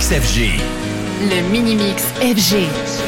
Le Mini-Mix FG.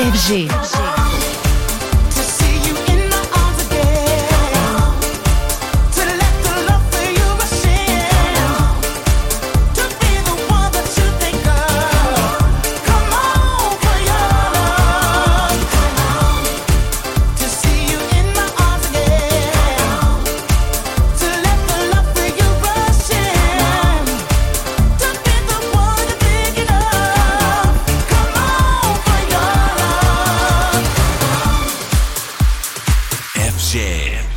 FG. FG. Jam.